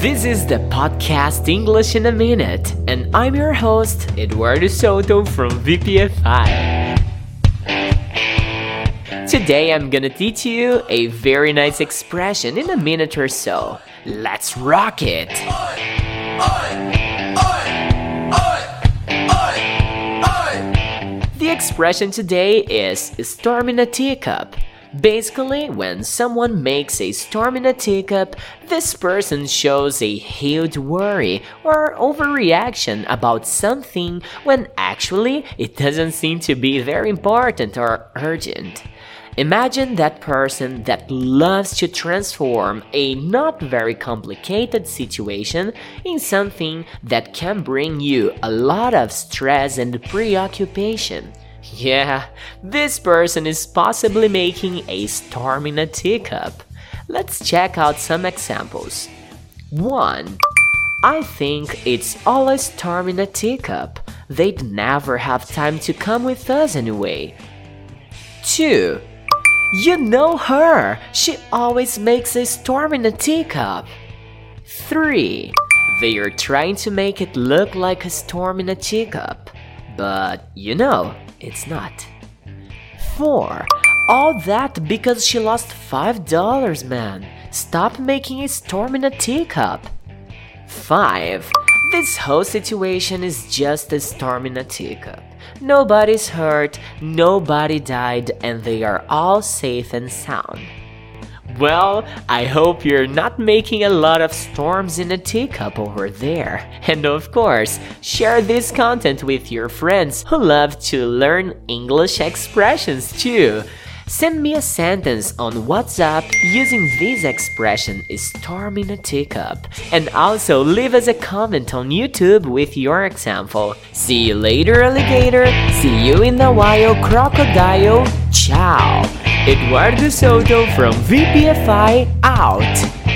This is the podcast English in a Minute, and I'm your host, Eduardo Souto from VPFI. Today I'm gonna teach you a very nice expression in a minute or so. Let's rock it! The expression today is storm in a teacup. Basically, when someone makes a storm in a teacup, this person shows a huge worry or overreaction about something when actually it doesn't seem to be very important or urgent. Imagine that person that loves to transform a not very complicated situation in something that can bring you a lot of stress and preoccupation. Yeah, this person is possibly making a storm in a teacup. Let's check out some examples. 1. I think it's all a storm in a teacup. They'd never have time to come with us anyway. 2. You know her! She always makes a storm in a teacup. 3. They are trying to make it look like a storm in a teacup, but you know, it's not. 4. All that because she lost $5, man. Stop making a storm in a teacup. 5. This whole situation is just a storm in a teacup. Nobody's hurt, nobody died, and they are all safe and sound. Well, I hope you're not making a lot of storms in a teacup over there. And of course, share this content with your friends who love to learn English expressions too. Send me a sentence on WhatsApp using this expression storm in a teacup and also leave us a comment on YouTube with your example. See you later alligator, see you in a while crocodile, ciao! Eduardo Souto from VPFI out!